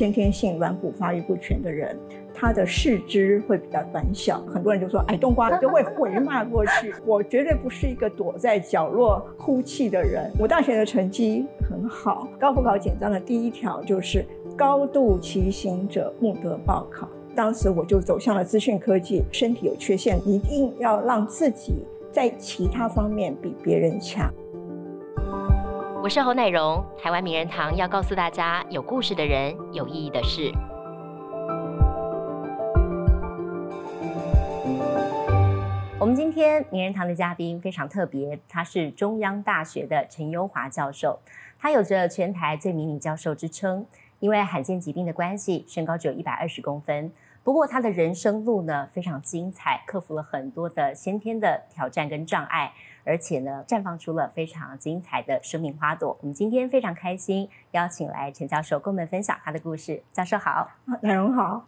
先天性软骨发育不全的人，他的四肢会比较短小。很多人就说矮冬瓜就会回骂过去。我绝对不是一个躲在角落哭泣的人。我大学的成绩很好，高复考简章的第一条就是高度骑行者不得报考。当时我就走向了资讯科技。身体有缺陷，一定要让自己在其他方面比别人强。我是侯乃荣，台湾名人堂要告诉大家有故事的人，有意义的事。我们今天名人堂的嘉宾非常特别，他是中央大学的陈优华教授，他有着全台最迷你教授之称，因为罕见疾病的关系，身高只有一百二十公分。不过他的人生路呢非常精彩，克服了很多的先天的挑战跟障碍。而且呢，绽放出了非常精彩的生命花朵。我们今天非常开心，邀请来陈教授跟我们分享他的故事。教授好，奶荣好，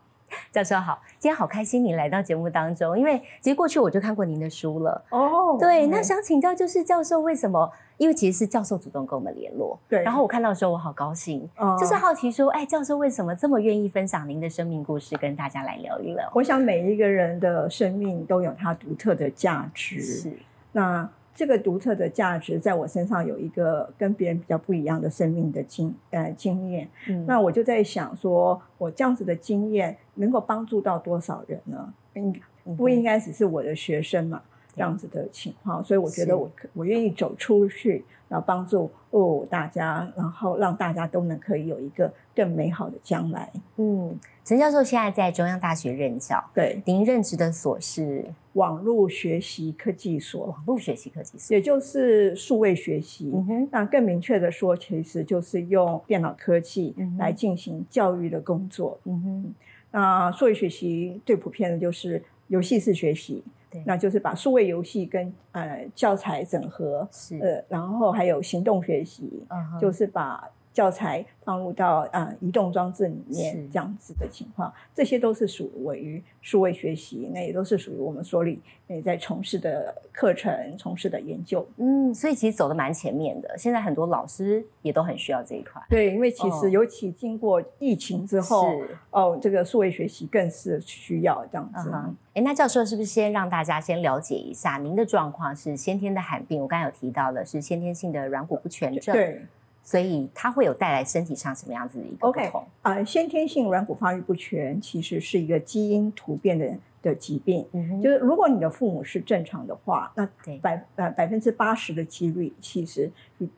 教授好，今天好开心你来到节目当中，因为其实过去我就看过您的书了。哦，对，那想请教就是教授为什么？因为其实是教授主动跟我们联络，对。然后我看到的时候我好高兴，就是好奇说，哎，教授为什么这么愿意分享您的生命故事，跟大家来聊一聊？我想每一个人的生命都有它独特的价值，是那。这个独特的价值在我身上有一个跟别人比较不一样的生命的经呃经验，那我就在想说，我这样子的经验能够帮助到多少人呢？应不应该只是我的学生嘛？这样子的情况，所以我觉得我我愿意走出去，然后帮助哦大家，然后让大家都能可以有一个更美好的将来。嗯，陈教授现在在中央大学任教，对，您任职的所是网络学习科技所，网络学习科技所，也就是数位学习。那更明确的说，其实就是用电脑科技来进行教育的工作。嗯哼，那数位学习最普遍的就是游戏式学习。那就是把数位游戏跟呃教材整合，是呃，然后还有行动学习，就是把。教材放入到啊移动装置里面这样子的情况，这些都是属于数位学习，那也都是属于我们所里也在从事的课程、从事的研究。嗯，所以其实走的蛮前面的。现在很多老师也都很需要这一块。对，因为其实尤其经过疫情之后，哦，这个数位学习更是需要这样子。哎，那教授是不是先让大家先了解一下您的状况是先天的罕病？我刚才有提到的是先天性的软骨不全症。对。所以它会有带来身体上什么样子的一个不同？啊，先天性软骨发育不全其实是一个基因突变的的疾病。嗯就是如果你的父母是正常的话，那百呃百分之八十的几率其实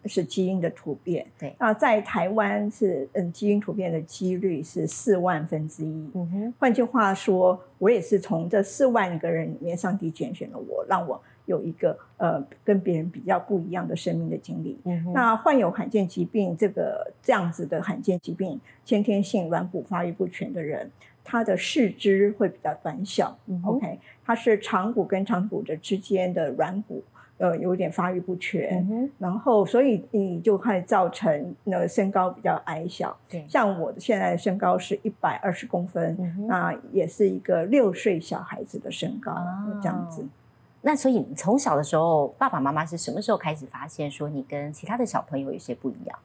是基因的突变。对。那在台湾是嗯基因突变的几率是四万分之一。嗯哼。换句话说，我也是从这四万个人里面，上帝拣选了我，让我。有一个呃跟别人比较不一样的生命的经历。那患有罕见疾病这个这样子的罕见疾病，先天性软骨发育不全的人，他的四肢会比较短小。OK，他是长骨跟长骨的之间的软骨呃有点发育不全，然后所以你就会造成那身高比较矮小。对，像我的现在的身高是一百二十公分，那也是一个六岁小孩子的身高这样子。那所以你从小的时候，爸爸妈妈是什么时候开始发现说你跟其他的小朋友有些不一样？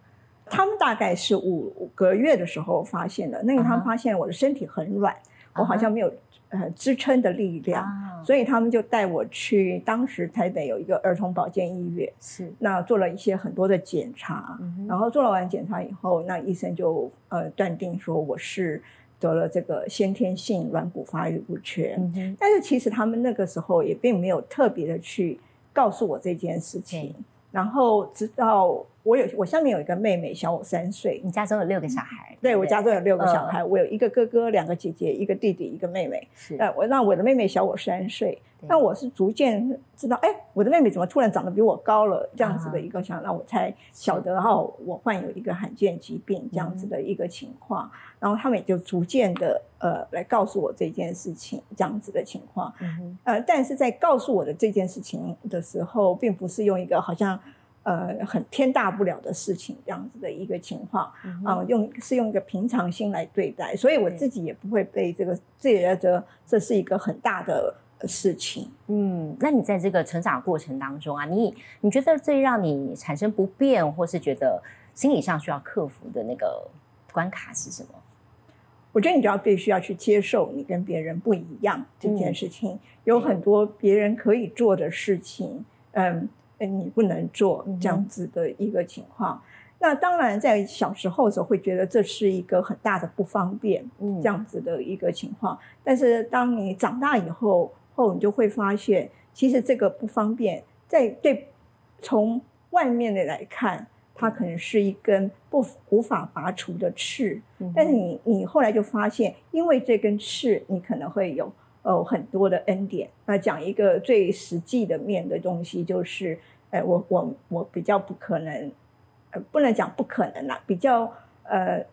他们大概是五个月的时候发现的。那个他们发现我的身体很软，我好像没有呃支撑的力量，所以他们就带我去当时台北有一个儿童保健医院，是那做了一些很多的检查，然后做了完检查以后，那医生就呃断定说我是。得了这个先天性软骨发育不全，但是其实他们那个时候也并没有特别的去告诉我这件事情，然后直到。我有，我下面有一个妹妹，小我三岁。你家中有六个小孩？对，我家中有六个小孩。我有一个哥哥，两个姐姐，一个弟弟，一个妹妹。是。那我那我的妹妹小我三岁。那我是逐渐知道，哎，我的妹妹怎么突然长得比我高了？这样子的一个想，那我才晓得哦，我患有一个罕见疾病这样子的一个情况。然后他们也就逐渐的呃来告诉我这件事情，这样子的情况。嗯呃，但是在告诉我的这件事情的时候，并不是用一个好像。呃，很天大不了的事情，这样子的一个情况，啊，用是用一个平常心来对待，所以我自己也不会被这个觉得这是一个很大的事情。嗯，那你在这个成长过程当中啊，你你觉得最让你产生不便，或是觉得心理上需要克服的那个关卡是什么？我觉得你就要必须要去接受你跟别人不一样这件事情，有很多别人可以做的事情，嗯，你不能做这样子的一个情况。那当然，在小时候的时候会觉得这是一个很大的不方便，这样子的一个情况。但是当你长大以后，后你就会发现，其实这个不方便，在对从外面的来看。它可能是一根不无法拔除的刺，但是你你后来就发现，因为这根刺，你可能会有呃很多的恩典。那讲一个最实际的面的东西，就是，呃，我我我比较不可能，呃，不能讲不可能啦，比较呃，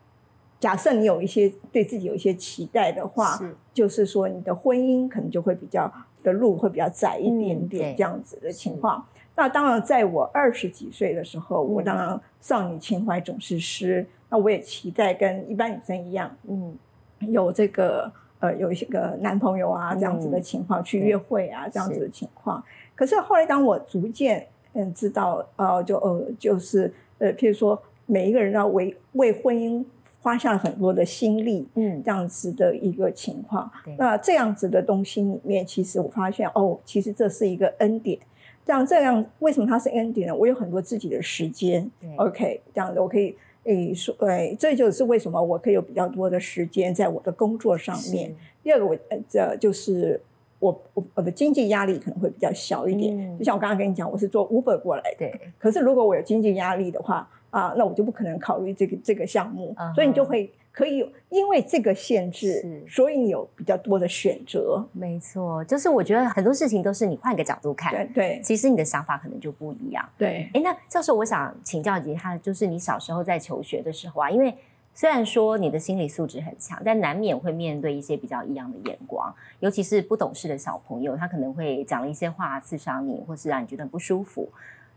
假设你有一些对自己有一些期待的话，就是说你的婚姻可能就会比较的路会比较窄一点点这样子的情况。那当然，在我二十几岁的时候，我当然少女情怀总是诗。那我也期待跟一般女生一样，嗯，有这个呃，有一些个男朋友啊这样子的情况，去约会啊这样子的情况。可是后来，当我逐渐嗯知道，呃，就呃就是呃，譬如说，每一个人要为为婚姻花下了很多的心力，嗯，这样子的一个情况。那这样子的东西里面，其实我发现，哦，其实这是一个恩典。这样这样，为什么它是 ending 呢？我有很多自己的时间，OK，这样子我可以诶说，诶，这就是为什么我可以有比较多的时间在我的工作上面。第二个，我这就是我我我的经济压力可能会比较小一点。就像我刚刚跟你讲，我是做 Uber 过来的，对。可是如果我有经济压力的话，啊，那我就不可能考虑这个这个项目，所以你就会。可以，因为这个限制，所以你有比较多的选择。没错，就是我觉得很多事情都是你换个角度看，对，其实你的想法可能就不一样。对，哎，那教授，我想请教一下，就是你小时候在求学的时候啊，因为虽然说你的心理素质很强，但难免会面对一些比较异样的眼光，尤其是不懂事的小朋友，他可能会讲了一些话刺伤你，或是让你觉得不舒服。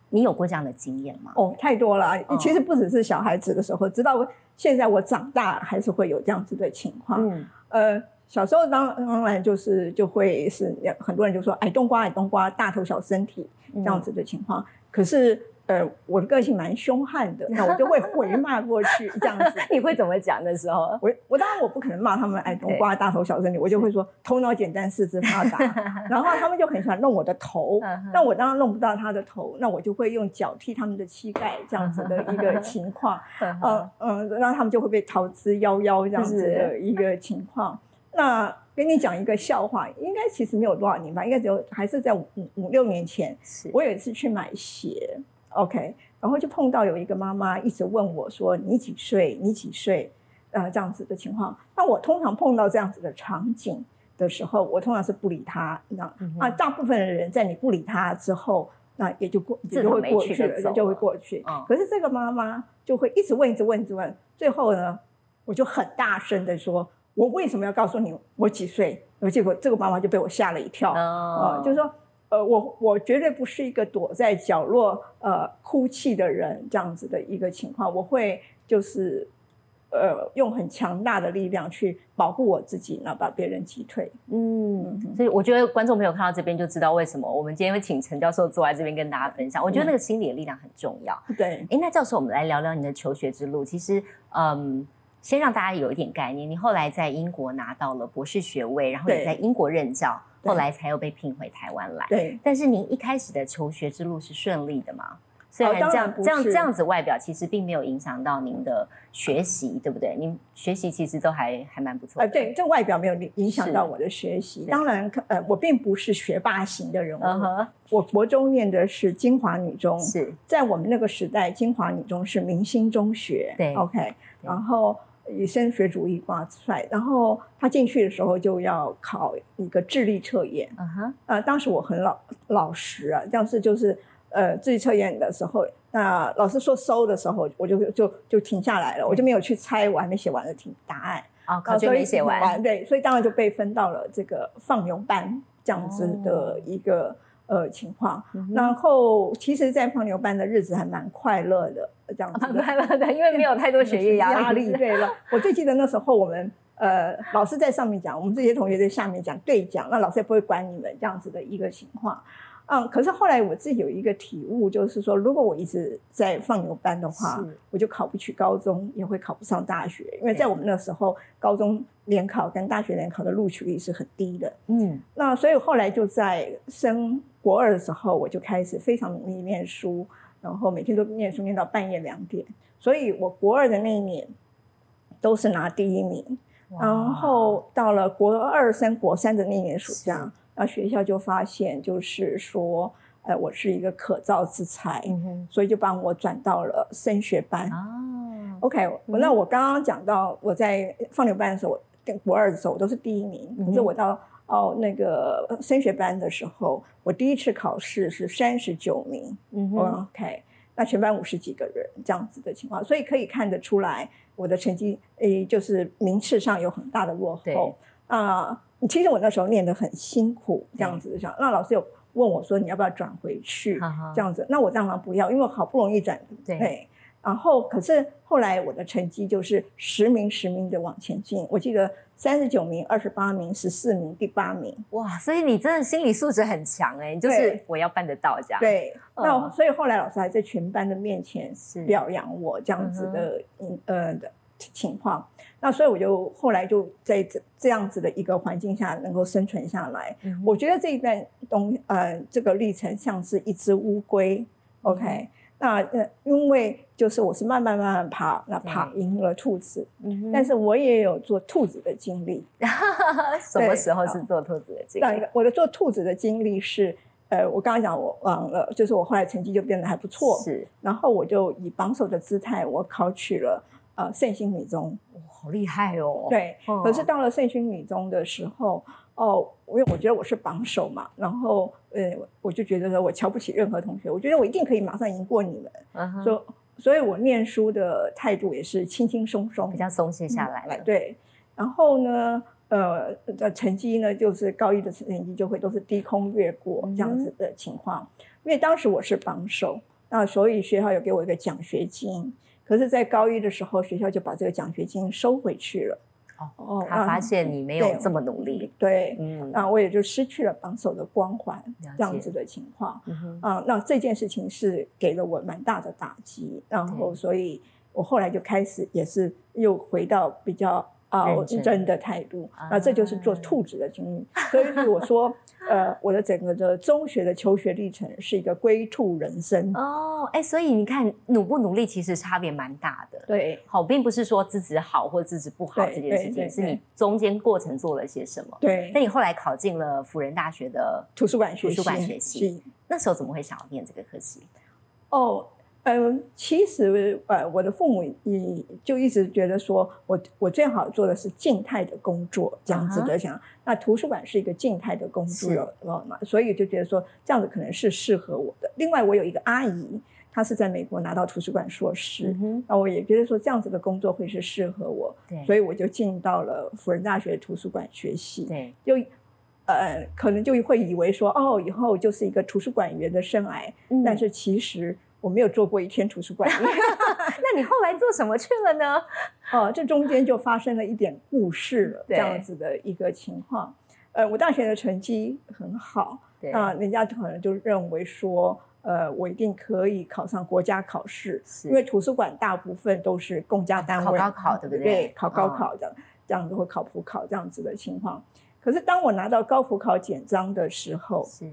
你有过这样的经验吗？哦，太多了。其实不只是小孩子的时候，直到现在我长大还是会有这样子的情况。嗯，呃，小时候当当然就是就会是很多人就说矮冬瓜矮冬瓜大头小身体这样子的情况，可是。呃，我的个性蛮凶悍的，那我就会回 骂过去这样子。你会怎么讲的时候？我我当然我不可能骂他们哎冬瓜大头小身体，我就会说头脑简单四肢发达。然后他们就很喜欢弄我的头，那我当然弄不到他的头，那我就会用脚踢他们的膝盖这样子的一个 情况。嗯嗯，然后他们就会被逃之夭夭这样子的一个情况。那跟你讲一个笑话，应该其实没有多少年吧，应该只有还是在五五六年前，我有一次去买鞋。OK，然后就碰到有一个妈妈一直问我说：“你几岁？你几岁？”呃，这样子的情况。那我通常碰到这样子的场景的时候，我通常是不理他。那啊，大部分的人在你不理他之后，那也就过，也就会过去了，就会过去。可是这个妈妈就会一直问，一直问，一直问。最后呢，我就很大声的说：“我为什么要告诉你我几岁？”结果这个妈妈就被我吓了一跳。啊，就是说。呃，我我绝对不是一个躲在角落呃哭泣的人，这样子的一个情况，我会就是呃用很强大的力量去保护我自己，然后把别人击退。嗯，所以我觉得观众朋友看到这边就知道为什么我们今天会请陈教授坐在这边跟大家分享。我觉得那个心理的力量很重要。对，哎，那教授，我们来聊聊你的求学之路。其实，嗯，先让大家有一点概念，你后来在英国拿到了博士学位，然后也在英国任教。后来才又被聘回台湾来。对，但是您一开始的求学之路是顺利的吗？虽然这样这样这样子外表其实并没有影响到您的学习，对不对？您学习其实都还还蛮不错。呃，对，这外表没有影响到我的学习。当然，呃，我并不是学霸型的人物。我国中念的是金华女中，是在我们那个时代，金华女中是明星中学。对，OK，然后。以升学主义挂帅，然后他进去的时候就要考一个智力测验。啊哈，呃，当时我很老老实啊，但是就是呃智力测验的时候，那老师说收的时候，我就就就停下来了，我就没有去猜，我还没写完的题答案。啊，考卷没写完，对，所以当然就被分到了这个放牛班这样子的一个。呃，情况，然后其实，在放牛班的日子还蛮快乐的，这样子。快乐的，因为没有太多学业压力。对了，我最记得那时候，我们呃，老师在上面讲，我们这些同学在下面讲对讲，那老师也不会管你们这样子的一个情况。嗯，可是后来我自己有一个体悟，就是说，如果我一直在放牛班的话，我就考不去高中，也会考不上大学。因为在我们那时候，高中联考跟大学联考的录取率是很低的。嗯，那所以后来就在升国二的时候，我就开始非常努力念书，然后每天都念书念到半夜两点。所以我国二的那一年都是拿第一名，然后到了国二升国三的那年暑假。那学校就发现，就是说，呃，我是一个可造之才，所以就帮我转到了升学班。哦，OK，那我刚刚讲到我在放牛班的时候，跟国二的时候我都是第一名，可是我到哦那个升学班的时候，我第一次考试是三十九名。嗯 OK，那全班五十几个人这样子的情况，所以可以看得出来我的成绩，诶，就是名次上有很大的落后啊。其实我那时候念得很辛苦，这样子想。那老师有问我说：“你要不要转回去？”这样子，那我当然不要，因为好不容易转对。然后，可是后来我的成绩就是十名十名的往前进。我记得三十九名、二十八名、十四名、第八名。哇！所以你真的心理素质很强哎，就是我要办得到这样。对。那所以后来老师还在全班的面前表扬我这样子的，嗯呃的。情况，那所以我就后来就在这这样子的一个环境下能够生存下来。我觉得这一段东呃这个历程像是一只乌龟，OK？那呃因为就是我是慢慢慢慢爬，那爬赢了兔子，但是我也有做兔子的经历。什么时候是做兔子的经历？我的做兔子的经历是，呃，我刚刚讲我忘了，就是我后来成绩就变得还不错，是，然后我就以榜首的姿态，我考取了。呃，圣心女中，好厉害哦！对，可是到了圣心女中的时候，哦，因为我觉得我是榜首嘛，然后呃，我就觉得说我瞧不起任何同学，我觉得我一定可以马上赢过你们，所所以，我念书的态度也是轻轻松松，比较松懈下来了。对，然后呢，呃，的成绩呢，就是高一的成绩就会都是低空越过这样子的情况，因为当时我是榜首，那所以学校有给我一个奖学金。可是，在高一的时候，学校就把这个奖学金收回去了。哦，他发现你没有这么努力，对，嗯，那我也就失去了榜首的光环，这样子的情况。嗯啊，那这件事情是给了我蛮大的打击，然后，所以我后来就开始也是又回到比较。啊，真的态度，那这就是做兔子的经历。所以我说，呃，我的整个的中学的求学历程是一个龟兔人生。哦，哎，所以你看，努不努力其实差别蛮大的。对，好，并不是说资质好或资质不好这件事情，是你中间过程做了些什么。对，那你后来考进了辅仁大学的图书馆学图书馆学系，那时候怎么会想要念这个科系？哦。嗯，其实呃，我的父母也就一直觉得说，我我最好做的是静态的工作，这样子的想。那图书馆是一个静态的工作嘛，所以就觉得说这样子可能是适合我的。另外，我有一个阿姨，她是在美国拿到图书馆硕士，那我也觉得说这样子的工作会是适合我，所以我就进到了辅仁大学图书馆学系。对，就呃，可能就会以为说，哦，以后就是一个图书馆员的生涯，但是其实。我没有做过一天图书馆，那你后来做什么去了呢？哦，这中间就发生了一点故事了，这样子的一个情况。呃，我大学的成绩很好，那人家可能就认为说，呃，我一定可以考上国家考试，因为图书馆大部分都是公家单位，考高考对不对？考高考的这样子或考普考这样子的情况。可是当我拿到高普考简章的时候，是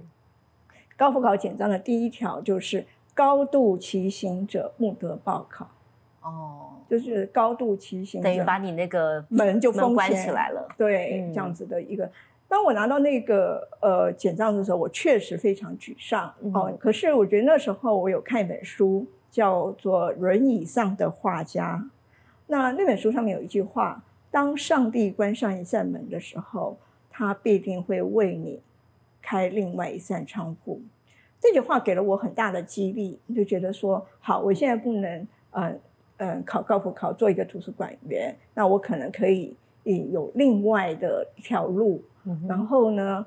高普考简章的第一条就是。高度骑行者不得报考，哦，就是高度骑行等于把你那个门就封关起来了。对，这样子的一个。当我拿到那个呃简章的时候，我确实非常沮丧哦。可是我觉得那时候我有看一本书，叫做《轮椅上的画家》。那那本书上面有一句话：当上帝关上一扇门的时候，他必定会为你开另外一扇窗户。这句话给了我很大的激励，就觉得说好，我现在不能，嗯嗯，考高普考做一个图书馆员，那我可能可以有另外的一条路。然后呢，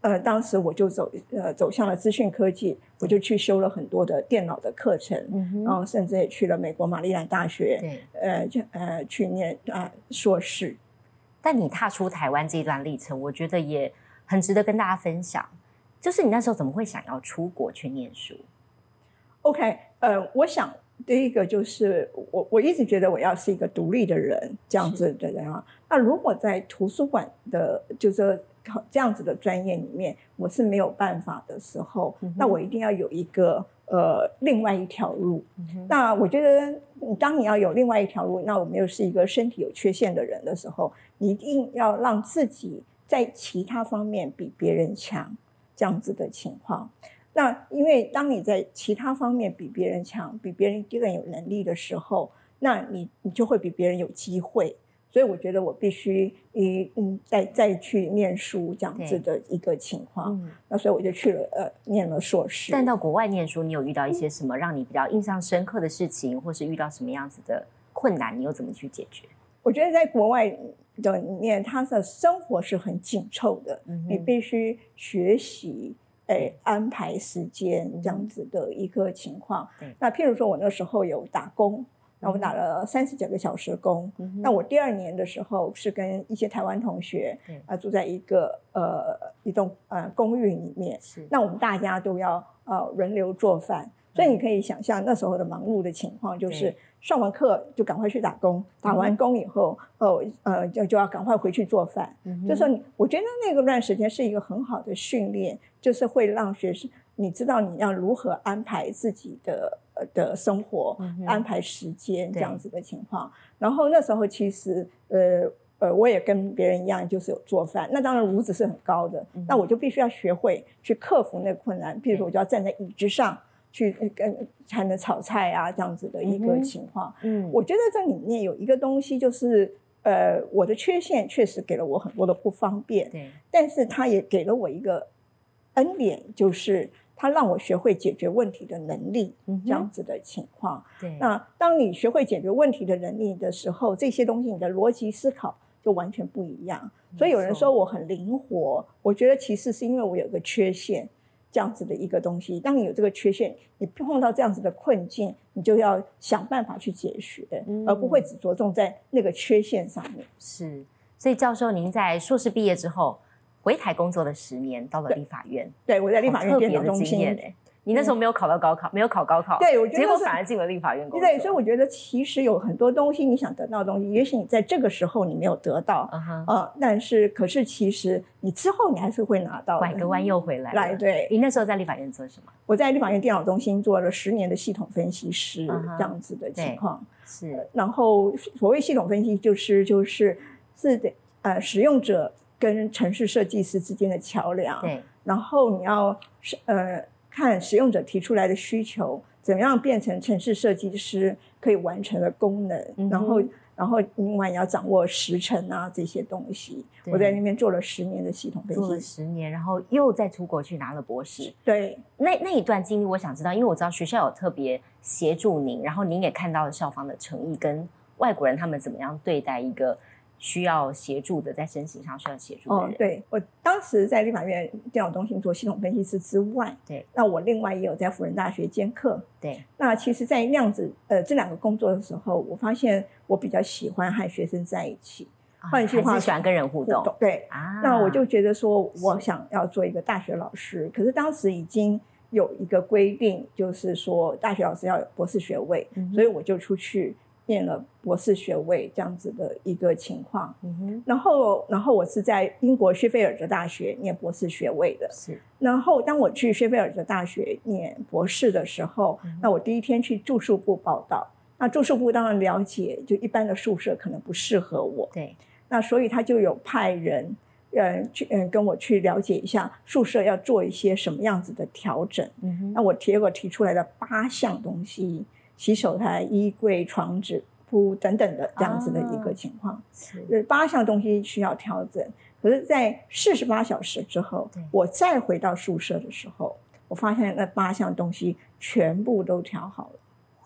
呃，当时我就走呃走向了资讯科技，我就去修了很多的电脑的课程，然后甚至也去了美国玛丽兰大学，呃，就呃去念啊硕士。但你踏出台湾这段历程，我觉得也很值得跟大家分享。就是你那时候怎么会想要出国去念书？OK，呃，我想第一个就是我我一直觉得我要是一个独立的人，这样子的人啊。那如果在图书馆的，就是这样子的专业里面，我是没有办法的时候，那我一定要有一个呃另外一条路。那我觉得，当你要有另外一条路，那我们又是一个身体有缺陷的人的时候，你一定要让自己在其他方面比别人强。这样子的情况，那因为当你在其他方面比别人强，比别人更有能力的时候，那你你就会比别人有机会。所以我觉得我必须嗯嗯再再去念书这样子的一个情况。那所以我就去了呃念了硕士。但到国外念书，你有遇到一些什么让你比较印象深刻的事情，或是遇到什么样子的困难，你又怎么去解决？我觉得在国外的里面，他的生活是很紧凑的，你必须学习，哎，安排时间这样子的一个情况。那譬如说，我那时候有打工，那我打了三十九个小时工。那我第二年的时候是跟一些台湾同学啊住在一个呃一栋呃公寓里面，那我们大家都要呃轮流做饭。所以你可以想象那时候的忙碌的情况，就是上完课就赶快去打工，打完工以后，哦，呃，就就要赶快回去做饭。嗯就说你，我觉得那个段时间是一个很好的训练，就是会让学生你知道你要如何安排自己的的生活，安排时间这样子的情况。然后那时候其实，呃呃，我也跟别人一样，就是有做饭。那当然炉子是很高的，那我就必须要学会去克服那个困难。譬如说，我就要站在椅子上。去跟才能炒菜啊，这样子的一个情况。嗯，我觉得这里面有一个东西，就是呃，我的缺陷确实给了我很多的不方便。对，但是它也给了我一个恩典，就是它让我学会解决问题的能力。这样子的情况。对，那当你学会解决问题的能力的时候，这些东西你的逻辑思考就完全不一样。所以有人说我很灵活，我觉得其实是因为我有个缺陷。这样子的一个东西，当你有这个缺陷，你碰到这样子的困境，你就要想办法去解决，而不会只着重在那个缺陷上面。是，所以教授，您在硕士毕业之后回台工作了十年，到了立法院，对我在立法院电脑中心。你那时候没有考到高考，没有考高考，对，我觉得结果反而进了立法院工作。对，所以我觉得其实有很多东西你想得到的东西，也许你在这个时候你没有得到，呃，但是可是其实你之后你还是会拿到。拐个弯又回来。来，对。你那时候在立法院做什么？我在立法院电脑中心做了十年的系统分析师，这样子的情况。是。然后所谓系统分析，就是就是是的，呃，使用者跟城市设计师之间的桥梁。对。然后你要是呃。看使用者提出来的需求，怎么样变成城市设计师可以完成的功能，然后，然后另外要掌握时程啊这些东西。我在那边做了十年的系统分析，做了十年，然后又再出国去拿了博士。对，那那一段经历，我想知道，因为我知道学校有特别协助您，然后您也看到了校方的诚意跟外国人他们怎么样对待一个。需要协助的，在申请上需要协助的人。对我当时在立法院电脑中心做系统分析师之外，对，那我另外也有在辅仁大学兼课。对，那其实，在那样子呃这两个工作的时候，我发现我比较喜欢和学生在一起。换句话喜欢跟人互动。对啊，那我就觉得说，我想要做一个大学老师。可是当时已经有一个规定，就是说大学老师要有博士学位，所以我就出去。念了博士学位这样子的一个情况，嗯哼，然后，然后我是在英国薛菲尔德大学念博士学位的，是。然后当我去薛菲尔德大学念博士的时候，那我第一天去住宿部报道，那住宿部当然了解，就一般的宿舍可能不适合我，对。那所以他就有派人，嗯，去嗯跟我去了解一下宿舍要做一些什么样子的调整，嗯哼。那我结果提出来的八项东西。洗手台、衣柜、床、纸铺等等的这样子的一个情况，是八项东西需要调整。可是，在四十八小时之后，我再回到宿舍的时候，我发现那八项东西全部都调好了。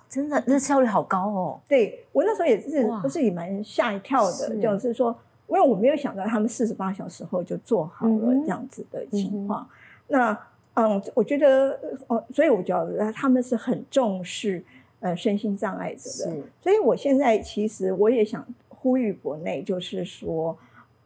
真的，那效率好高哦！对我那时候也是，不是也蛮吓一跳的，就是说，因为我没有想到他们四十八小时后就做好了这样子的情况。那嗯，我觉得哦，所以我觉得他们是很重视。呃，身心障碍者的，所以我现在其实我也想呼吁国内，就是说，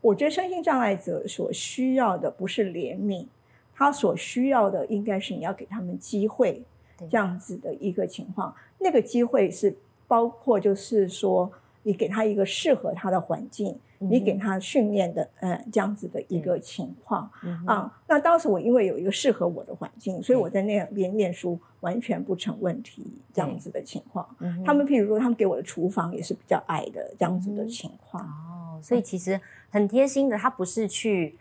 我觉得身心障碍者所需要的不是怜悯，他所需要的应该是你要给他们机会，这样子的一个情况。那个机会是包括就是说，你给他一个适合他的环境。你给他训练的，嗯，这样子的一个情况啊。那当时我因为有一个适合我的环境，所以我在那边念书完全不成问题。这样子的情况，他们譬如说，他们给我的厨房也是比较矮的这样子的情况。哦，所以其实很贴心的，他不是去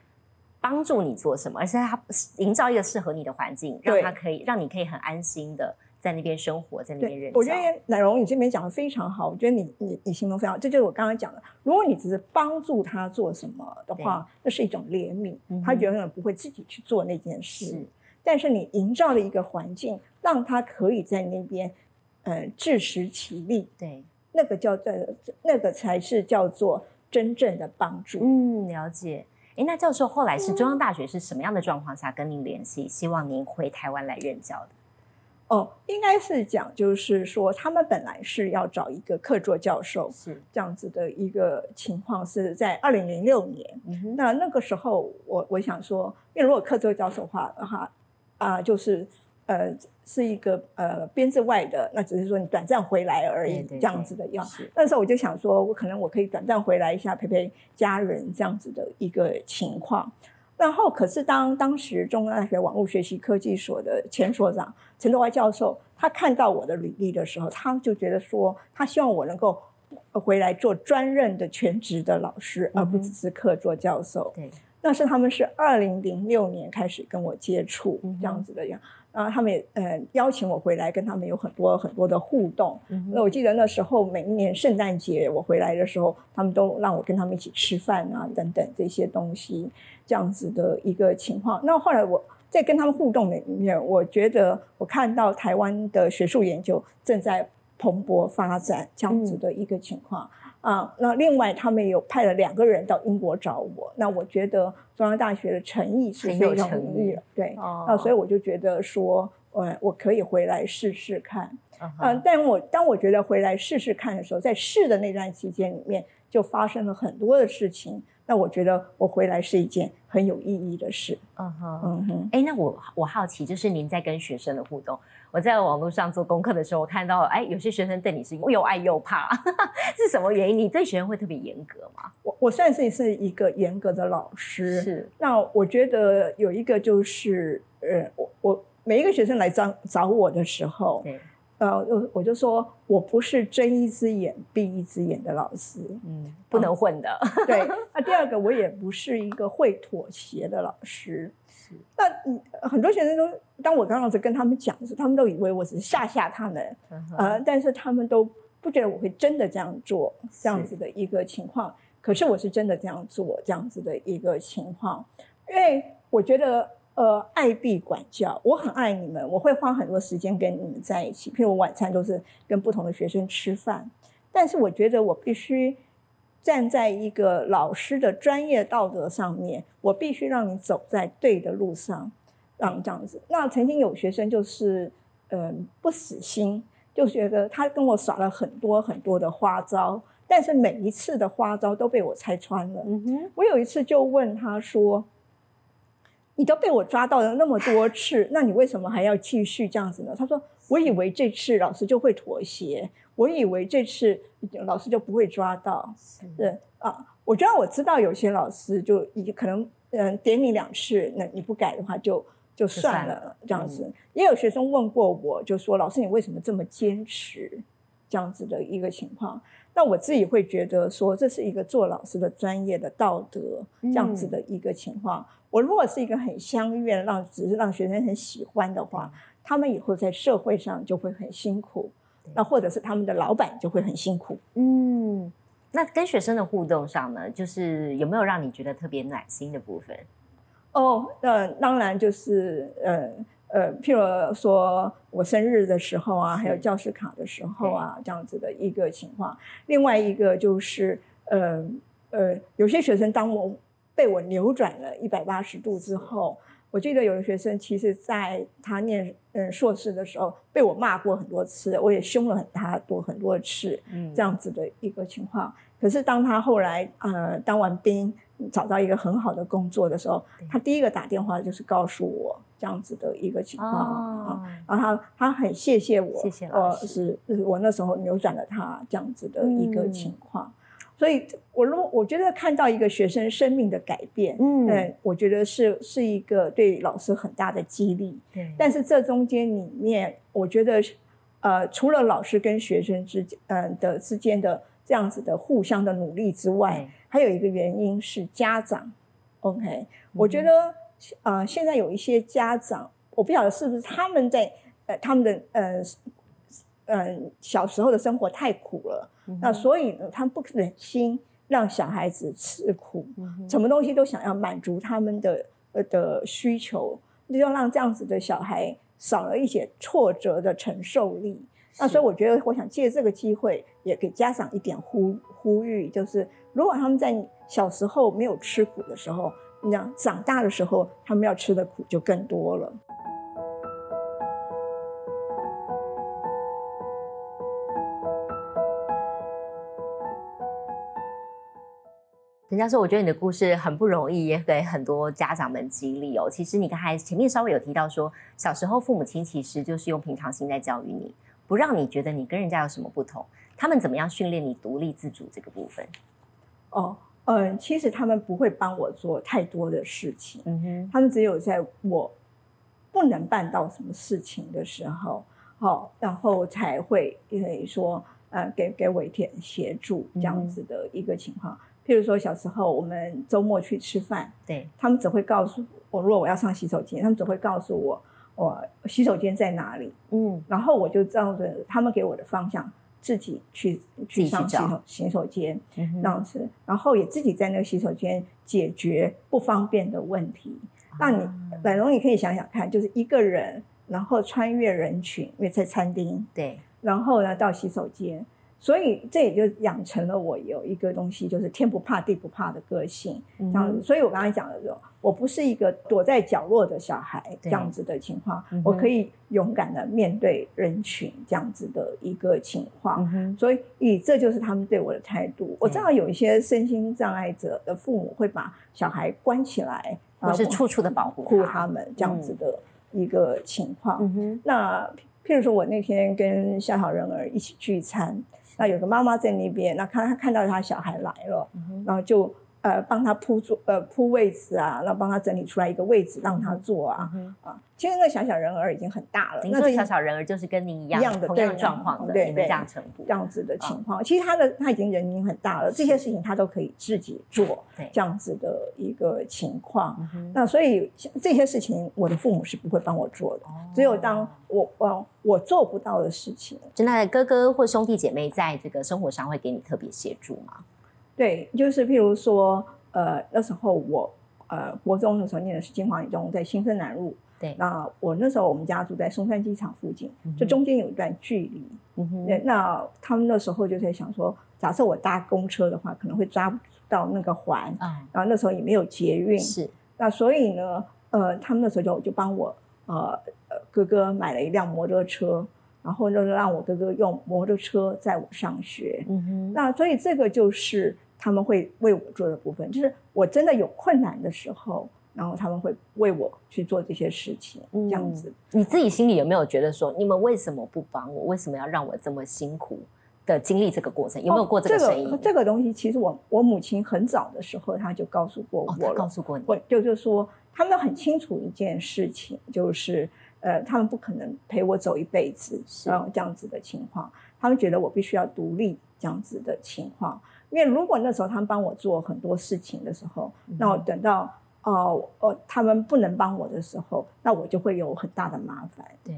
帮助你做什么，而是他营造一个适合你的环境，让他可以让你可以很安心的。在那边生活，在那边认。我觉得乃荣，你这边讲的非常好。我觉得你你你形容非常好，这就是我刚刚讲的。如果你只是帮助他做什么的话，那是一种怜悯，他永远不会自己去做那件事。但是你营造了一个环境，让他可以在那边，呃，自食其力。对，那个叫做那个才是叫做真正的帮助。嗯，了解。哎，那教授后来是中央大学是什么样的状况下跟您联系，希望您回台湾来任教的？哦，应该是讲，就是说，他们本来是要找一个客座教授，是这样子的一个情况，是在二零零六年。那那个时候，我我想说，因为如果客座教授的话，哈啊，就是呃，是一个呃编制外的，那只是说你短暂回来而已，这样子的样子。那时候我就想说，我可能我可以短暂回来一下，陪陪家人，这样子的一个情况。然后，可是当当时中央大学网络学习科技所的前所长陈德怀教授，他看到我的履历的时候，他就觉得说，他希望我能够回来做专任的全职的老师，而不只是客座教授。对，那是他们是二零零六年开始跟我接触这样子的样。然后他们也呃邀请我回来，跟他们有很多很多的互动。那我记得那时候每一年圣诞节我回来的时候，他们都让我跟他们一起吃饭啊等等这些东西，这样子的一个情况。那后来我在跟他们互动里面，我觉得我看到台湾的学术研究正在蓬勃发展这样子的一个情况。啊，那另外他们有派了两个人到英国找我，那我觉得中央大学的诚意是非常诚意了，对，那所以我就觉得说，呃，我可以回来试试看，嗯，但我当我觉得回来试试看的时候，在试的那段期间里面，就发生了很多的事情。那我觉得我回来是一件很有意义的事。嗯哼，嗯哼。哎，那我我好奇，就是您在跟学生的互动，我在网络上做功课的时候，我看到，哎，有些学生对你是又爱又怕，是什么原因？你对学生会特别严格吗？我我算是是一个严格的老师。是。那我觉得有一个就是，呃，我我每一个学生来找找我的时候。呃，我我就说我不是睁一只眼闭一只眼的老师，嗯，不能混的。对，那第二个我也不是一个会妥协的老师。是，那很多学生都，当我刚刚在跟他们讲的时候，他们都以为我只是吓吓他们，呃，但是他们都不觉得我会真的这样做，这样子的一个情况。可是我是真的这样做，这样子的一个情况，因为我觉得。呃，爱必管教，我很爱你们，我会花很多时间跟你们在一起。譬如我晚餐都是跟不同的学生吃饭，但是我觉得我必须站在一个老师的专业道德上面，我必须让你走在对的路上，让这样子。那曾经有学生就是，嗯，不死心，就觉得他跟我耍了很多很多的花招，但是每一次的花招都被我拆穿了。嗯哼，我有一次就问他说。你都被我抓到了那么多次，那你为什么还要继续这样子呢？他说：“我以为这次老师就会妥协，我以为这次老师就不会抓到。”是啊，我觉得我知道有些老师就已可能嗯点你两次，那你不改的话就就算了这样子。也有学生问过我，就说：“老师，你为什么这么坚持这样子的一个情况？”那我自己会觉得说，这是一个做老师的专业的道德这样子的一个情况。我如果是一个很相愿让只是让学生很喜欢的话，他们以后在社会上就会很辛苦，那或者是他们的老板就会很辛苦。嗯，那跟学生的互动上呢，就是有没有让你觉得特别暖心的部分？哦，那当然就是呃呃，譬如说我生日的时候啊，还有教师卡的时候啊，这样子的一个情况。另外一个就是呃呃，有些学生当我。被我扭转了一百八十度之后，我记得有的学生，其实在他念嗯硕士的时候，被我骂过很多次，我也凶了很他多很多次，嗯，这样子的一个情况。可是当他后来呃当完兵，找到一个很好的工作的时候，他第一个打电话就是告诉我这样子的一个情况啊，然后他他很谢谢我，谢谢老师，是我那时候扭转了他这样子的一个情况。所以，我如果我觉得看到一个学生生命的改变，嗯，我觉得是是一个对老师很大的激励。对，但是这中间里面，我觉得，呃，除了老师跟学生之间，嗯的之间的这样子的互相的努力之外，还有一个原因是家长。OK，我觉得，呃，现在有一些家长，我不晓得是不是他们在，呃，他们的，呃。嗯，小时候的生活太苦了，那所以呢，他们不忍心让小孩子吃苦，什么东西都想要满足他们的呃的需求，就要让这样子的小孩少了一些挫折的承受力。那所以我觉得，我想借这个机会，也给家长一点呼呼吁，就是如果他们在小时候没有吃苦的时候，你讲长大的时候，他们要吃的苦就更多了。人家说，我觉得你的故事很不容易，也给很多家长们激励哦。其实你刚才前面稍微有提到说，小时候父母亲其实就是用平常心在教育你，不让你觉得你跟人家有什么不同。他们怎么样训练你独立自主这个部分？哦，嗯，其实他们不会帮我做太多的事情，嗯哼，他们只有在我不能办到什么事情的时候，好，然后才会因为说，呃，给给我一点协助这样子的一个情况。譬如说，小时候我们周末去吃饭，对他们只会告诉我，如果我要上洗手间，他们只会告诉我，我洗手间在哪里。嗯，然后我就照着他们给我的方向，自己去去上洗手洗手间，这样子，然后也自己在那个洗手间解决不方便的问题。那你本龙你可以想想看，就是一个人，然后穿越人群，因为在餐厅，对，然后呢到洗手间。所以这也就养成了我有一个东西，就是天不怕地不怕的个性，这样子。所以我刚才讲的时候，我不是一个躲在角落的小孩这样子的情况，我可以勇敢的面对人群这样子的一个情况。所以，这就是他们对我的态度。我知道有一些身心障碍者的父母会把小孩关起来，我是处处的保护他们这样子的一个情况。那譬如说，我那天跟夏小人儿一起聚餐。那有个妈妈在那边，那看她看到他小孩来了，然后就。呃，帮他铺坐，呃，铺位置啊，然后帮他整理出来一个位置让他坐啊，啊，其实那个小小人儿已经很大了。那这小小人儿就是跟您一样的同样状况的，你们这样称呼这样子的情况。其实他的他已经人已经很大了，这些事情他都可以自己做，这样子的一个情况。那所以这些事情，我的父母是不会帮我做的。只有当我我我做不到的事情，真的哥哥或兄弟姐妹在这个生活上会给你特别协助吗？对，就是譬如说，呃，那时候我，呃，国中的时候念的是金华女中，在新生南路。对，那我那时候我们家住在松山机场附近，就中间有一段距离。嗯哼。那他们那时候就在想说，假设我搭公车的话，可能会抓不到那个环。啊。然后那时候也没有捷运。是。那所以呢，呃，他们那时候就就帮我，呃呃，哥哥买了一辆摩托车。然后就让我哥哥用摩托车载我上学。嗯哼。那所以这个就是他们会为我做的部分，就是我真的有困难的时候，然后他们会为我去做这些事情，这样子。你自己心里有没有觉得说，你们为什么不帮我？为什么要让我这么辛苦的经历这个过程？有没有过这个声音？这个东西其实我我母亲很早的时候，她就告诉过我了，告诉过你，就就说他们很清楚一件事情，就是。呃，他们不可能陪我走一辈子，然后这样子的情况，他们觉得我必须要独立这样子的情况。因为如果那时候他们帮我做很多事情的时候，那我等到哦哦他们不能帮我的时候，那我就会有很大的麻烦。对，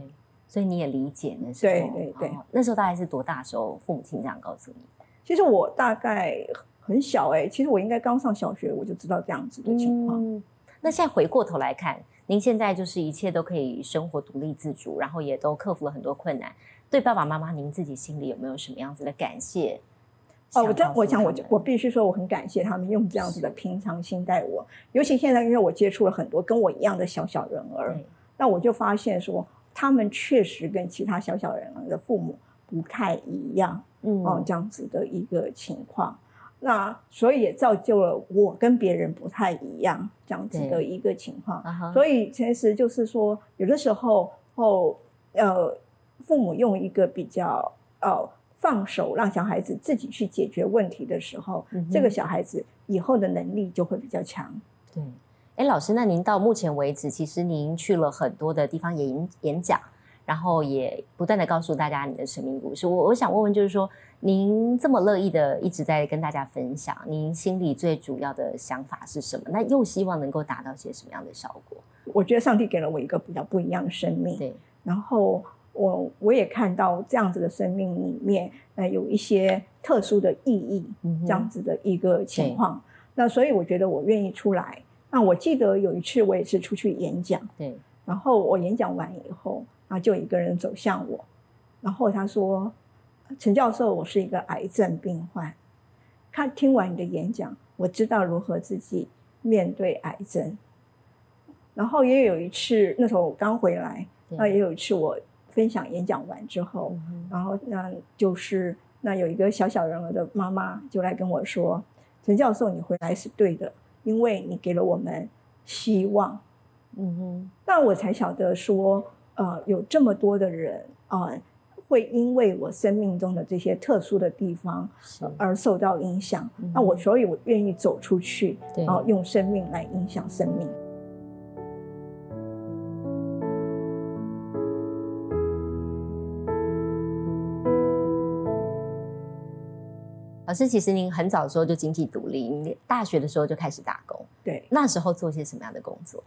所以你也理解那时候。对对对，那时候大概是多大时候，父母亲这样告诉你？其实我大概很小哎，其实我应该刚上小学，我就知道这样子的情况。那现在回过头来看。您现在就是一切都可以生活独立自主，然后也都克服了很多困难。对爸爸妈妈，您自己心里有没有什么样子的感谢？哦，我这我想我我必须说我很感谢他们用这样子的平常心待我，尤其现在因为我接触了很多跟我一样的小小人儿，那我就发现说他们确实跟其他小小人儿的父母不太一样，嗯，哦，这样子的一个情况，那所以也造就了我跟别人不太一样这样子的一个情况，所以其实就是说有的时候哦，呃，父母用一个比较呃。放手让小孩子自己去解决问题的时候，这个小孩子以后的能力就会比较强。对，哎，老师，那您到目前为止，其实您去了很多的地方演演讲，然后也不断的告诉大家你的生命故事。我我想问问，就是说，您这么乐意的一直在跟大家分享，您心里最主要的想法是什么？那又希望能够达到些什么样的效果？我觉得上帝给了我一个比较不一样的生命。对，然后。我我也看到这样子的生命里面，呃，有一些特殊的意义，这样子的一个情况。那所以我觉得我愿意出来。那我记得有一次我也是出去演讲，对。然后我演讲完以后，啊就一个人走向我，然后他说：“陈教授，我是一个癌症病患。他听完你的演讲，我知道如何自己面对癌症。然后也有一次，那时候我刚回来，那也有一次我。”分享演讲完之后，然后那就是那有一个小小人儿的妈妈就来跟我说：“陈教授，你回来是对的，因为你给了我们希望。”嗯哼，那我才晓得说，呃，有这么多的人啊，会因为我生命中的这些特殊的地方而受到影响。那我所以，我愿意走出去，然后用生命来影响生命。老师，其实您很早的时候就经济独立，您大学的时候就开始打工。对，那时候做些什么样的工作？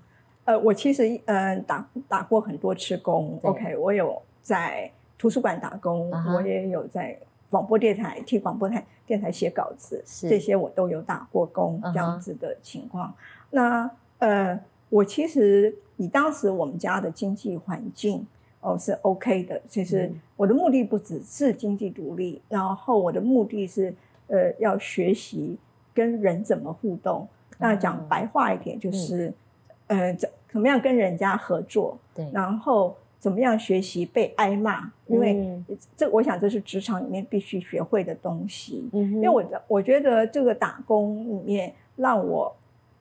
呃，我其实呃打打过很多次工。OK，我有在图书馆打工，我也有在广播电台替广播台电台写稿子，这些我都有打过工这样子的情况。那呃，我其实以当时我们家的经济环境哦是 OK 的。其实我的目的不只是经济独立，然后我的目的是。呃，要学习跟人怎么互动。那讲白话一点，就是，呃，怎怎么样跟人家合作？对。然后怎么样学习被挨骂？因为这，我想这是职场里面必须学会的东西。嗯。因为我我觉得这个打工里面让我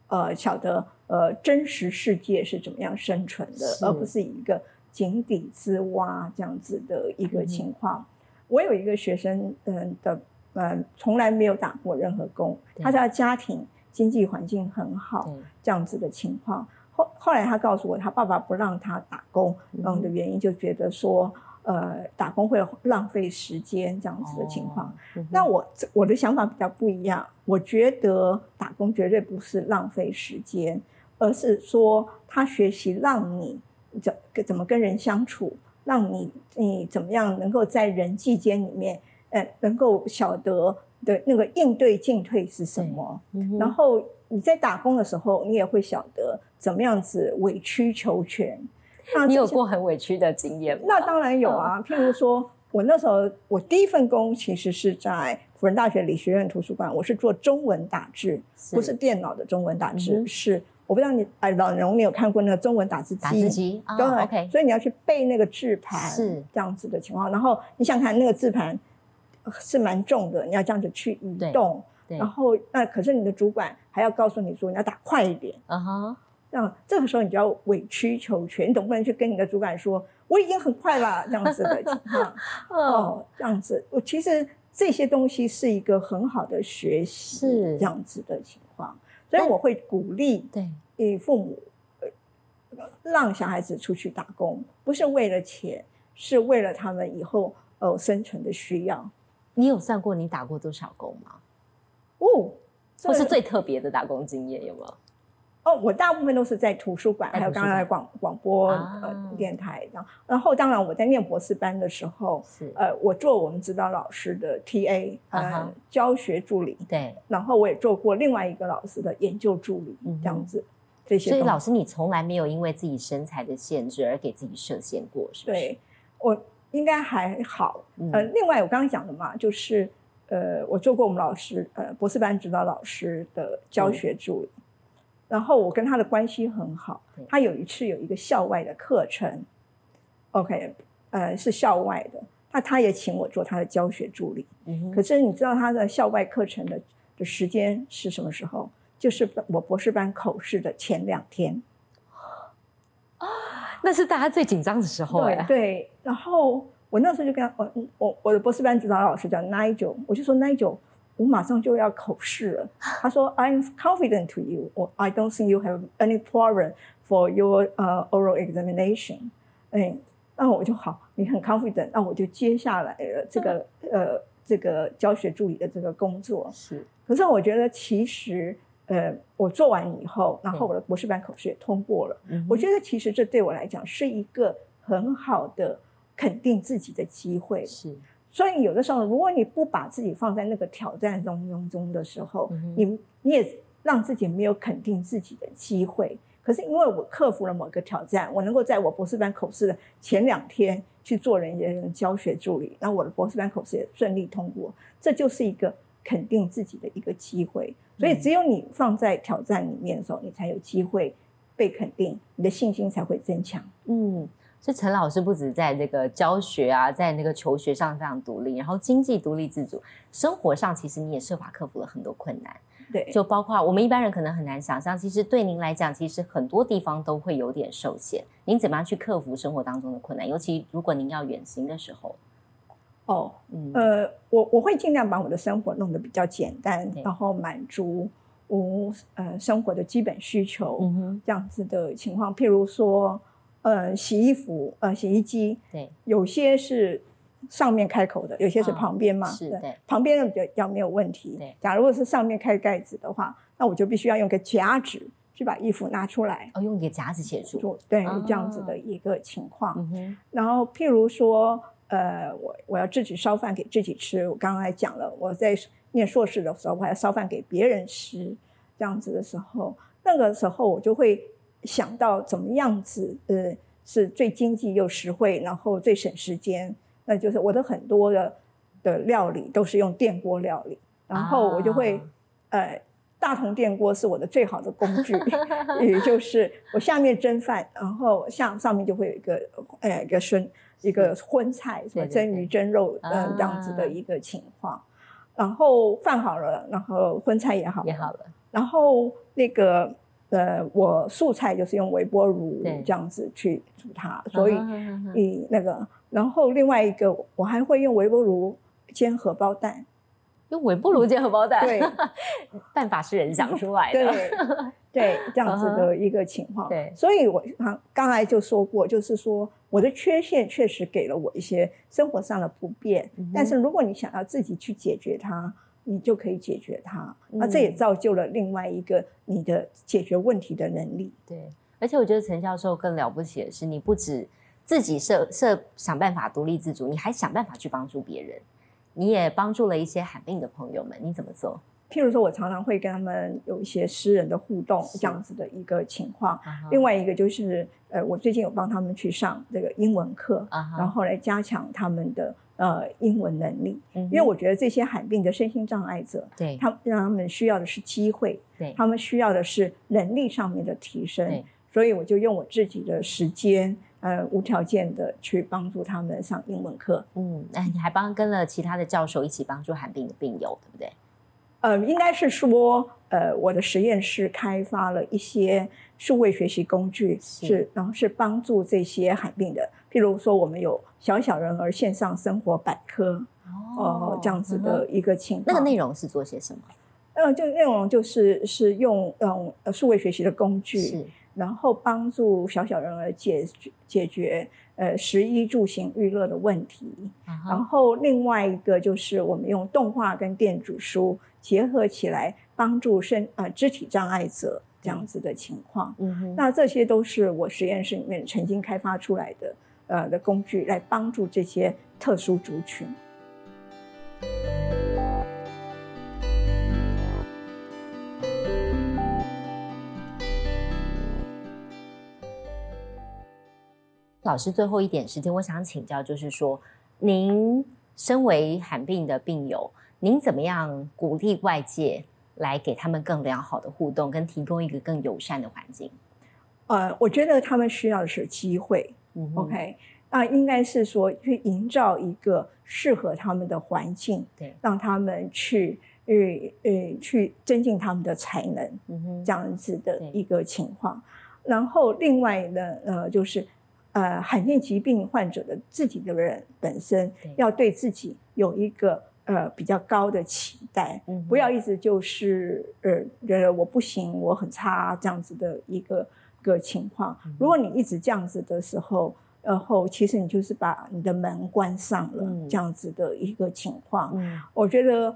呃晓得呃真实世界是怎么样生存的，而不是一个井底之蛙这样子的一个情况。我有一个学生，嗯的。嗯，从来没有打过任何工。他的家庭经济环境很好，这样子的情况。后后来他告诉我，他爸爸不让他打工，嗯的原因就觉得说，呃，打工会浪费时间这样子的情况。那我我的想法比较不一样，我觉得打工绝对不是浪费时间，而是说他学习让你怎怎么跟人相处，让你你怎么样能够在人际间里面。呃，能够晓得的那个应对进退是什么，然后你在打工的时候，你也会晓得怎么样子委曲求全。那你有过很委屈的经验吗？那当然有啊。譬如说，我那时候我第一份工其实是在辅仁大学理学院图书馆，我是做中文打字，不是电脑的中文打字，是我不知道你哎，老荣你有看过那个中文打字机？打字机，对，OK。所以你要去背那个字盘，是这样子的情况。然后你想看那个字盘。是蛮重的，你要这样子去移动，然后那可是你的主管还要告诉你说你要打快一点，啊哈，这样这个时候你就要委曲求全，你总不能去跟你的主管说我已经很快了这样子的情况，哦，这样子，我其实这些东西是一个很好的学习，是这样子的情况，所以我会鼓励对，父母让小孩子出去打工，不是为了钱，是为了他们以后呃生存的需要。你有算过你打过多少工吗？哦，或是最特别的打工经验有没有？哦，我大部分都是在图书馆，还有刚刚在广广播呃电台，然后然后当然我在念博士班的时候，是呃我做我们指导老师的 T A 呃教学助理，对，然后我也做过另外一个老师的研究助理，这样子这些。所以老师你从来没有因为自己身材的限制而给自己设限过，是不是？对我。应该还好，呃，另外我刚刚讲的嘛，就是呃，我做过我们老师呃博士班指导老师的教学助理，然后我跟他的关系很好。他有一次有一个校外的课程，OK，呃，是校外的，那他也请我做他的教学助理。嗯，可是你知道他的校外课程的的时间是什么时候？就是我博士班口试的前两天。啊，那是大家最紧张的时候呀。对，然后。我那时候就跟他，我我我的博士班指导老师叫 Nigel，我就说 Nigel，我马上就要口试了。他说 I'm confident to you, 我 I don't think you have any problem for your uh oral examination。哎，那我就好，你很 confident，那我就接下来这个呃这个教学助理的这个工作。是，可是我觉得其实呃我做完以后，然后我的博士班口试也通过了。嗯我觉得其实这对我来讲是一个很好的。肯定自己的机会是，所以有的时候，如果你不把自己放在那个挑战中中中的时候，你你也让自己没有肯定自己的机会。可是因为我克服了某个挑战，我能够在我博士班口试的前两天去做人家教学助理，然后我的博士班口试也顺利通过，这就是一个肯定自己的一个机会。所以只有你放在挑战里面的时候，你才有机会被肯定，你的信心才会增强。嗯。所以陈老师不止在这个教学啊，在那个求学上非常独立，然后经济独立自主，生活上其实你也设法克服了很多困难。对，就包括我们一般人可能很难想象，其实对您来讲，其实很多地方都会有点受限。您怎么样去克服生活当中的困难？尤其如果您要远行的时候。哦，嗯，呃，我我会尽量把我的生活弄得比较简单，然后满足我呃生活的基本需求，嗯这样子的情况，譬如说。呃，洗衣服，呃，洗衣机，对，有些是上面开口的，有些是旁边嘛，是对，旁边的比较没有问题。对，假如是上面开盖子的话，那我就必须要用个夹子去把衣服拿出来。哦，用一个夹子写住。对，这样子的一个情况。然后，譬如说，呃，我我要自己烧饭给自己吃。我刚刚还讲了，我在念硕士的时候，我还要烧饭给别人吃。这样子的时候，那个时候我就会。想到怎么样子，呃，是最经济又实惠，然后最省时间，那就是我的很多的的料理都是用电锅料理，然后我就会，呃，大同电锅是我的最好的工具，也就是我下面蒸饭，然后下上面就会有一个，呃，一个荤一个荤菜，什么蒸鱼蒸肉，嗯，这样子的一个情况，然后饭好了，然后荤菜也好，也好了，然后那个。呃，我素菜就是用微波炉这样子去煮它，所以以那个，然后另外一个我还会用微波炉煎荷包蛋，用微波炉煎荷包蛋，对，办法是人想出来的，对，对，这样子的一个情况，对，所以我刚刚才就说过，就是说我的缺陷确实给了我一些生活上的不便，但是如果你想要自己去解决它。你就可以解决它，那这也造就了另外一个你的解决问题的能力。对，而且我觉得陈教授更了不起的是，你不止自己设设想办法独立自主，你还想办法去帮助别人，你也帮助了一些罕病的朋友们。你怎么做？譬如说，我常常会跟他们有一些私人的互动，这样子的一个情况。另外一个就是，呃，我最近有帮他们去上这个英文课，然后来加强他们的。呃，英文能力，因为我觉得这些罕病的身心障碍者，对，他让他们需要的是机会，对，他们需要的是能力上面的提升，所以我就用我自己的时间，呃，无条件的去帮助他们上英文课。嗯，哎，你还帮跟了其他的教授一起帮助罕病的病友，对不对？呃，应该是说，呃，我的实验室开发了一些数位学习工具，是，然后是帮助这些罕病的。譬如说，我们有小小人儿线上生活百科哦，这样子的一个情况。那个内容是做些什么？呃，就内容就是是用用数位学习的工具，然后帮助小小人儿解解决呃食衣住行娱乐的问题。然后另外一个就是我们用动画跟电子书结合起来，帮助身呃肢体障碍者这样子的情况。嗯哼，那这些都是我实验室里面曾经开发出来的。呃的工具来帮助这些特殊族群。老师，最后一点时间，我想请教，就是说，您身为罕病的病友，您怎么样鼓励外界来给他们更良好的互动，跟提供一个更友善的环境？呃，我觉得他们需要的是机会。嗯 OK，那应该是说去营造一个适合他们的环境，对，让他们去呃呃去增进他们的才能，嗯哼，这样子的一个情况。然后另外呢，呃，就是呃罕见疾病患者的自己的人本身要对自己有一个呃比较高的期待，嗯不要一直就是呃觉得我不行，我很差这样子的一个个情况。嗯如果你一直这样子的时候，然后其实你就是把你的门关上了，嗯这样子的一个情况。嗯我觉得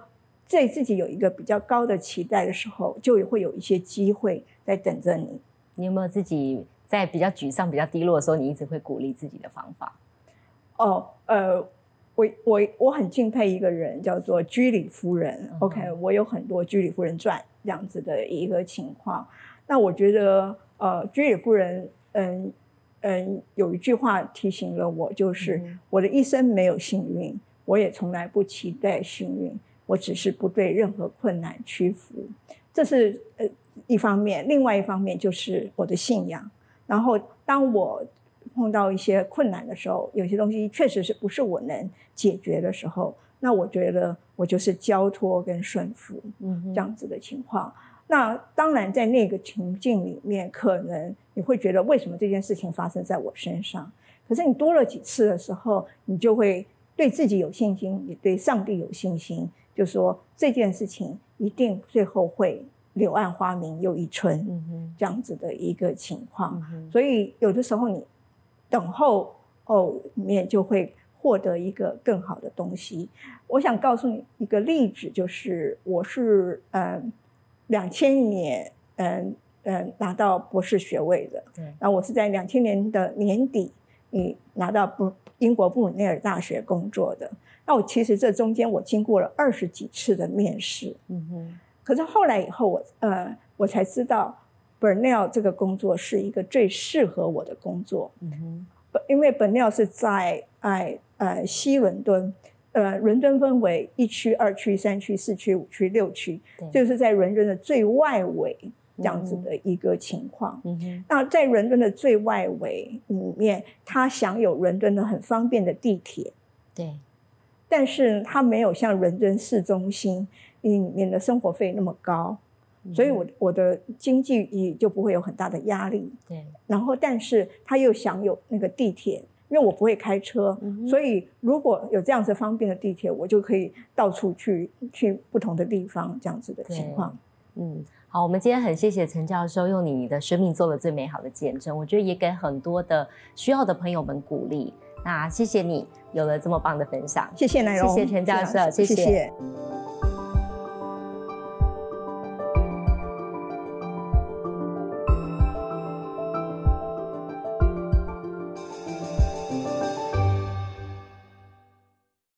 对自己有一个比较高的期待的时候，就会有一些机会在等着你。你有没有自己在比较沮丧、比较低落的时候，你一直会鼓励自己的方法？哦，呃，我我我很敬佩一个人，叫做居里夫人。嗯 OK，我有很多居里夫人传这样子的一个情况。那我觉得，呃，居里夫人，嗯嗯，有一句话提醒了我，就是、嗯我的一生没有幸运，我也从来不期待幸运，我只是不对任何困难屈服。这是呃一方面，另外一方面就是我的信仰。然后当我碰到一些困难的时候，有些东西确实是不是我能解决的时候，那我觉得我就是交托跟顺服嗯哼这样子的情况。那当然，在那个情境里面，可能你会觉得为什么这件事情发生在我身上？可是你多了几次的时候，你就会对自己有信心，也对上帝有信心，就说这件事情一定最后会柳暗花明又一村这样子的一个情况。嗯所以有的时候你等候哦，里面就会获得一个更好的东西。我想告诉你一个例子，就是我是嗯两千年嗯嗯拿到博士学位的，然后我是在两千年的年底，你拿到布英国布鲁内尔大学工作的。那我其实这中间我经过了二十几次的面试，嗯哼可是后来以后我，呃我才知道 Burnell 这个工作是一个最适合我的工作，嗯哼因为 Burnell 是在哎呃西伦敦，呃伦敦分为一区、二区、三区、四区、五区、六区，就是在伦敦的最外围这样子的一个情况。嗯哼那在伦敦的最外围里面，它享有伦敦的很方便的地铁，对，但是它没有像伦敦市中心里面的生活费那么高。所以我我的经济也就不会有很大的压力。对，然后，但是他又享有那个地铁，因为我不会开车，嗯所以如果有这样子方便的地铁，我就可以到处去去不同的地方这样子的情况。嗯，好，我们今天很谢谢陈教授用你的生命做了最美好的见证，我觉得也给很多的需要的朋友们鼓励。那谢谢你有了这么棒的分享，谢谢奶蓉，谢谢陈教授谢谢